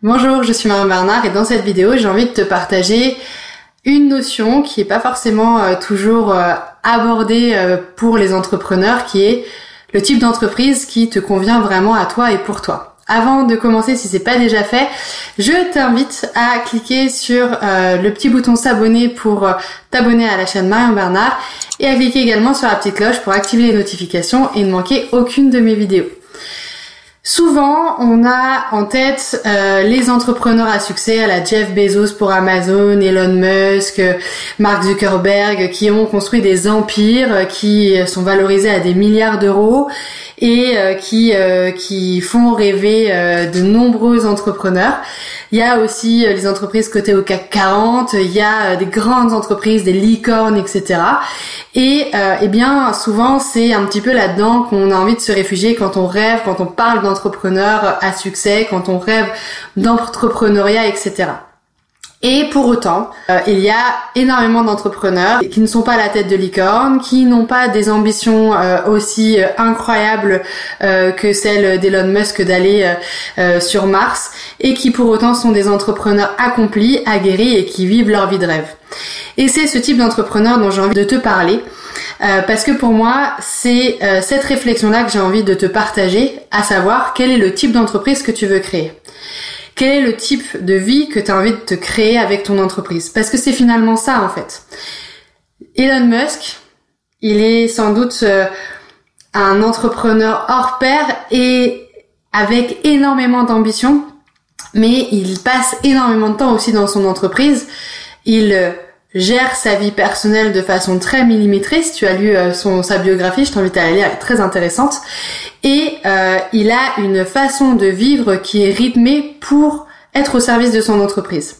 Bonjour, je suis Marion Bernard et dans cette vidéo, j'ai envie de te partager une notion qui n'est pas forcément euh, toujours euh, abordée euh, pour les entrepreneurs, qui est le type d'entreprise qui te convient vraiment à toi et pour toi. Avant de commencer, si c'est pas déjà fait, je t'invite à cliquer sur le petit bouton s'abonner pour t'abonner à la chaîne Marion Bernard et à cliquer également sur la petite cloche pour activer les notifications et ne manquer aucune de mes vidéos. Souvent, on a en tête euh, les entrepreneurs à succès, à la Jeff Bezos pour Amazon, Elon Musk, Mark Zuckerberg, qui ont construit des empires, qui sont valorisés à des milliards d'euros et euh, qui euh, qui font rêver de nombreux entrepreneurs. Il y a aussi les entreprises cotées au CAC 40, il y a des grandes entreprises, des licornes, etc. Et eh bien, souvent, c'est un petit peu là-dedans qu'on a envie de se réfugier quand on rêve, quand on parle entrepreneur à succès, quand on rêve d'entrepreneuriat, etc. Et pour autant, euh, il y a énormément d'entrepreneurs qui ne sont pas à la tête de licorne, qui n'ont pas des ambitions euh, aussi euh, incroyables que celles d'Elon Musk d'aller sur Mars, et qui pour autant sont des entrepreneurs accomplis, aguerris et qui vivent leur vie de rêve. Et c'est ce type d'entrepreneur dont j'ai envie de te parler euh, parce que pour moi, c'est euh, cette réflexion-là que j'ai envie de te partager, à savoir quel est le type d'entreprise que tu veux créer? Quel est le type de vie que tu as envie de te créer avec ton entreprise? Parce que c'est finalement ça en fait. Elon Musk, il est sans doute euh, un entrepreneur hors pair et avec énormément d'ambition, mais il passe énormément de temps aussi dans son entreprise. Il gère sa vie personnelle de façon très millimétrée. Si tu as lu euh, son, sa biographie, je t'invite à la lire, elle est très intéressante. Et euh, il a une façon de vivre qui est rythmée pour être au service de son entreprise.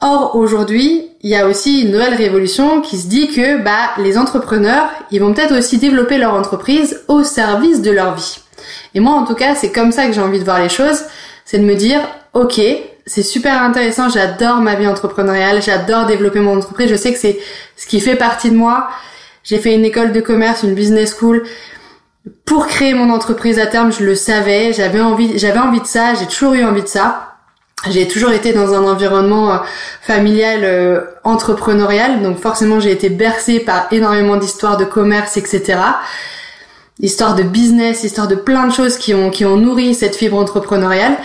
Or, aujourd'hui, il y a aussi une nouvelle révolution qui se dit que bah, les entrepreneurs, ils vont peut-être aussi développer leur entreprise au service de leur vie. Et moi, en tout cas, c'est comme ça que j'ai envie de voir les choses. C'est de me dire, ok, c'est super intéressant. J'adore ma vie entrepreneuriale. J'adore développer mon entreprise. Je sais que c'est ce qui fait partie de moi. J'ai fait une école de commerce, une business school pour créer mon entreprise à terme. Je le savais. J'avais envie, j'avais envie de ça. J'ai toujours eu envie de ça. J'ai toujours été dans un environnement euh, familial euh, entrepreneurial, donc forcément j'ai été bercée par énormément d'histoires de commerce, etc. Histoire de business, histoire de plein de choses qui ont qui ont nourri cette fibre entrepreneuriale.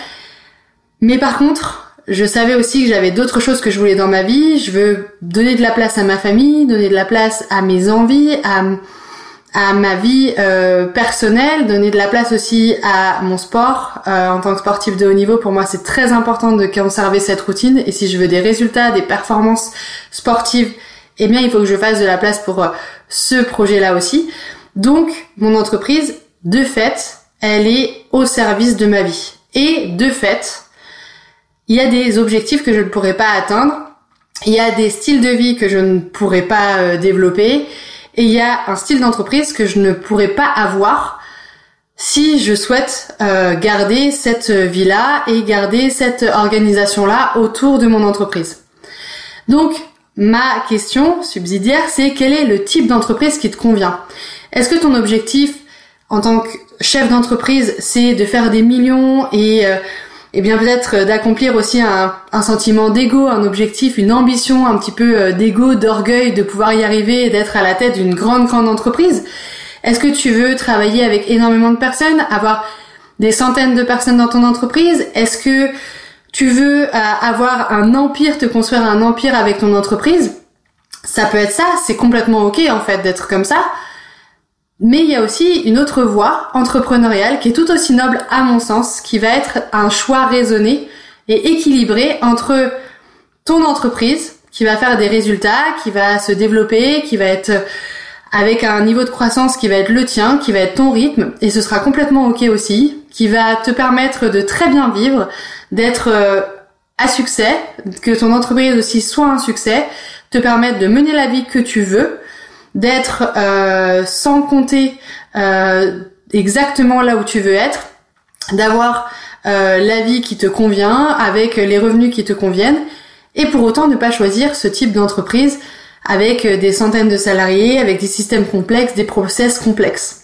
Mais par contre, je savais aussi que j'avais d'autres choses que je voulais dans ma vie. Je veux donner de la place à ma famille, donner de la place à mes envies, à, à ma vie euh, personnelle, donner de la place aussi à mon sport. Euh, en tant que sportif de haut niveau, pour moi, c'est très important de conserver cette routine. Et si je veux des résultats, des performances sportives, eh bien, il faut que je fasse de la place pour euh, ce projet-là aussi. Donc, mon entreprise, de fait, elle est au service de ma vie. Et de fait, il y a des objectifs que je ne pourrais pas atteindre, il y a des styles de vie que je ne pourrais pas euh, développer, et il y a un style d'entreprise que je ne pourrais pas avoir si je souhaite euh, garder cette vie-là et garder cette organisation-là autour de mon entreprise. Donc, ma question subsidiaire, c'est quel est le type d'entreprise qui te convient? Est-ce que ton objectif en tant que chef d'entreprise, c'est de faire des millions et euh, et bien peut-être euh, d'accomplir aussi un, sentiment d'ego, un objectif, une ambition un petit peu euh, d'ego, d'orgueil, de pouvoir y arriver et d'être à la tête d'une grande grande entreprise. Est-ce que tu veux travailler avec énormément de personnes, avoir des centaines de personnes dans ton entreprise? Est-ce que tu veux euh, avoir un empire, te construire un empire avec ton entreprise? Ça peut être ça, c'est complètement ok en fait d'être comme ça. Mais il y a aussi une autre voie entrepreneuriale qui est tout aussi noble à mon sens, qui va être un choix raisonné et équilibré entre ton entreprise qui va faire des résultats, qui va se développer, qui va être avec un niveau de croissance qui va être le tien, qui va être ton rythme, et ce sera complètement ok aussi, qui va te permettre de très bien vivre, d'être euh, à succès, que ton entreprise aussi soit un succès, te permettre de mener la vie que tu veux, d'être euh, sans compter euh, exactement là où tu veux être, d'avoir euh, la vie qui te convient avec les revenus qui te conviennent, et pour autant ne pas choisir ce type d'entreprise avec des centaines de salariés, avec des systèmes complexes, des process complexes.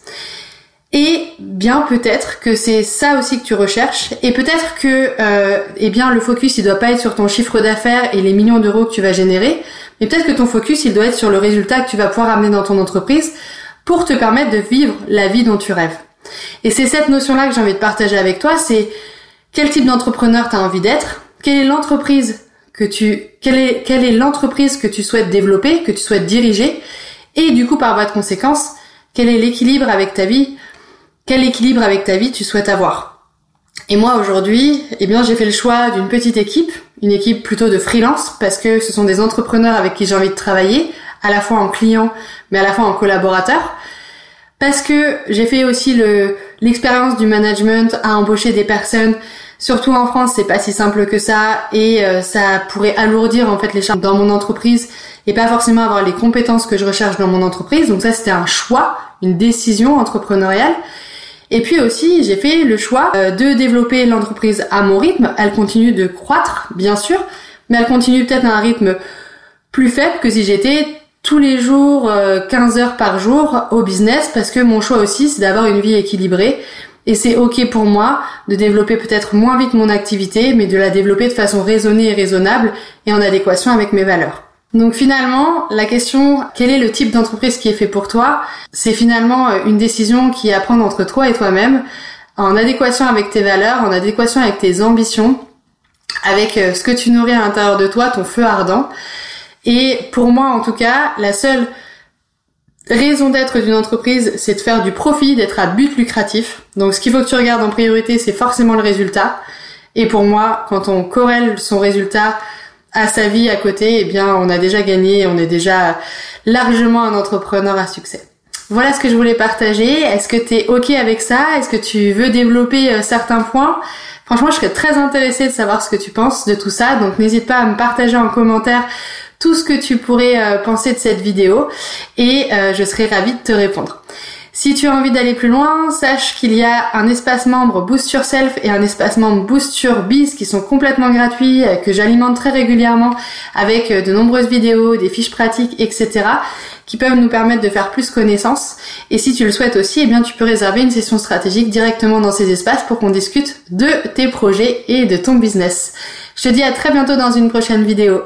Et bien peut-être que c'est ça aussi que tu recherches, et peut-être que euh, eh bien le focus il doit pas être sur ton chiffre d'affaires et les millions d'euros que tu vas générer, mais peut-être que ton focus il doit être sur le résultat que tu vas pouvoir amener dans ton entreprise pour te permettre de vivre la vie dont tu rêves. Et c'est cette notion-là que j'ai envie de partager avec toi, c'est quel type d'entrepreneur tu as envie d'être, quelle est l'entreprise que tu quelle est quelle est l'entreprise que tu souhaites développer, que tu souhaites diriger et du coup par voie de conséquence, quel est l'équilibre avec ta vie quel équilibre avec ta vie tu souhaites avoir. Et moi aujourd'hui, eh bien j'ai fait le choix d'une petite équipe, une équipe plutôt de freelance parce que ce sont des entrepreneurs avec qui j'ai envie de travailler, à la fois en client mais à la fois en collaborateur. Parce que j'ai fait aussi le l'expérience du management à embaucher des personnes Surtout en France, c'est pas si simple que ça et euh, ça pourrait alourdir en fait les charges dans mon entreprise et pas forcément avoir les compétences que je recherche dans mon entreprise. Donc ça, c'était un choix, une décision entrepreneuriale. Et puis aussi, j'ai fait le choix euh, de développer l'entreprise à mon rythme. Elle continue de croître, bien sûr, mais elle continue peut-être à un rythme plus faible que si j'étais tous les jours, 15 euh, heures par jour au business, parce que mon choix aussi, c'est d'avoir une vie équilibrée. Et c'est ok pour moi de développer peut-être moins vite mon activité, mais de la développer de façon raisonnée et raisonnable et en adéquation avec mes valeurs. Donc finalement, la question quel est le type d'entreprise qui est fait pour toi, c'est finalement euh, une décision qui est à prendre entre toi et toi-même, en adéquation avec tes valeurs, en adéquation avec tes ambitions, avec euh, ce que tu nourris à l'intérieur de toi, ton feu ardent. Et pour moi, en tout cas, la seule raison d'être d'une entreprise, c'est de faire du profit, d'être à but lucratif. Donc ce qu'il faut que tu regardes en priorité, c'est forcément le résultat. Et pour moi, quand on corrèle son résultat à sa vie à côté, eh bien, on a déjà gagné, on est déjà largement un entrepreneur à succès. Voilà ce que je voulais partager. Est-ce que tu es OK avec ça? Est-ce que tu veux développer euh, certains points? Franchement, je serais très intéressée de savoir ce que tu penses de tout ça. Donc n'hésite pas à me partager en commentaire tout ce que tu pourrais euh, penser de cette vidéo et euh, je serai ravie de te répondre. Si tu as envie d'aller plus loin, sache qu'il y a un espace membre Boost Yourself et un espace membre Boost Your Biz qui sont complètement gratuits, euh, que j'alimente très régulièrement avec euh, de nombreuses vidéos, des fiches pratiques, etc qui peuvent nous permettre de faire plus connaissance. Et si tu le souhaites aussi, eh bien tu peux réserver une session stratégique directement dans ces espaces pour qu'on discute de tes projets et de ton business. Je te dis à très bientôt dans une prochaine vidéo.